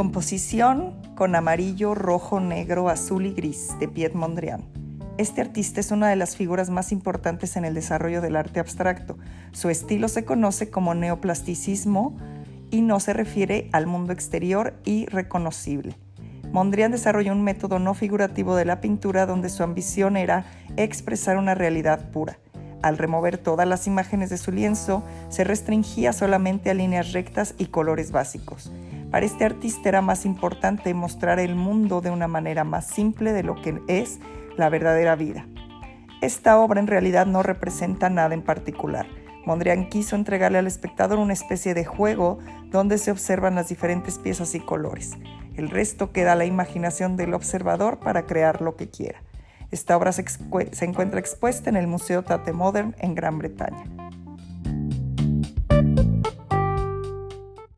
Composición con amarillo, rojo, negro, azul y gris de Piet Mondrian. Este artista es una de las figuras más importantes en el desarrollo del arte abstracto. Su estilo se conoce como neoplasticismo y no se refiere al mundo exterior y reconocible. Mondrian desarrolló un método no figurativo de la pintura donde su ambición era expresar una realidad pura. Al remover todas las imágenes de su lienzo, se restringía solamente a líneas rectas y colores básicos. Para este artista era más importante mostrar el mundo de una manera más simple de lo que es la verdadera vida. Esta obra en realidad no representa nada en particular. Mondrian quiso entregarle al espectador una especie de juego donde se observan las diferentes piezas y colores. El resto queda a la imaginación del observador para crear lo que quiera. Esta obra se, encuentra expuesta en el Museo Tate Modern en Gran Bretaña.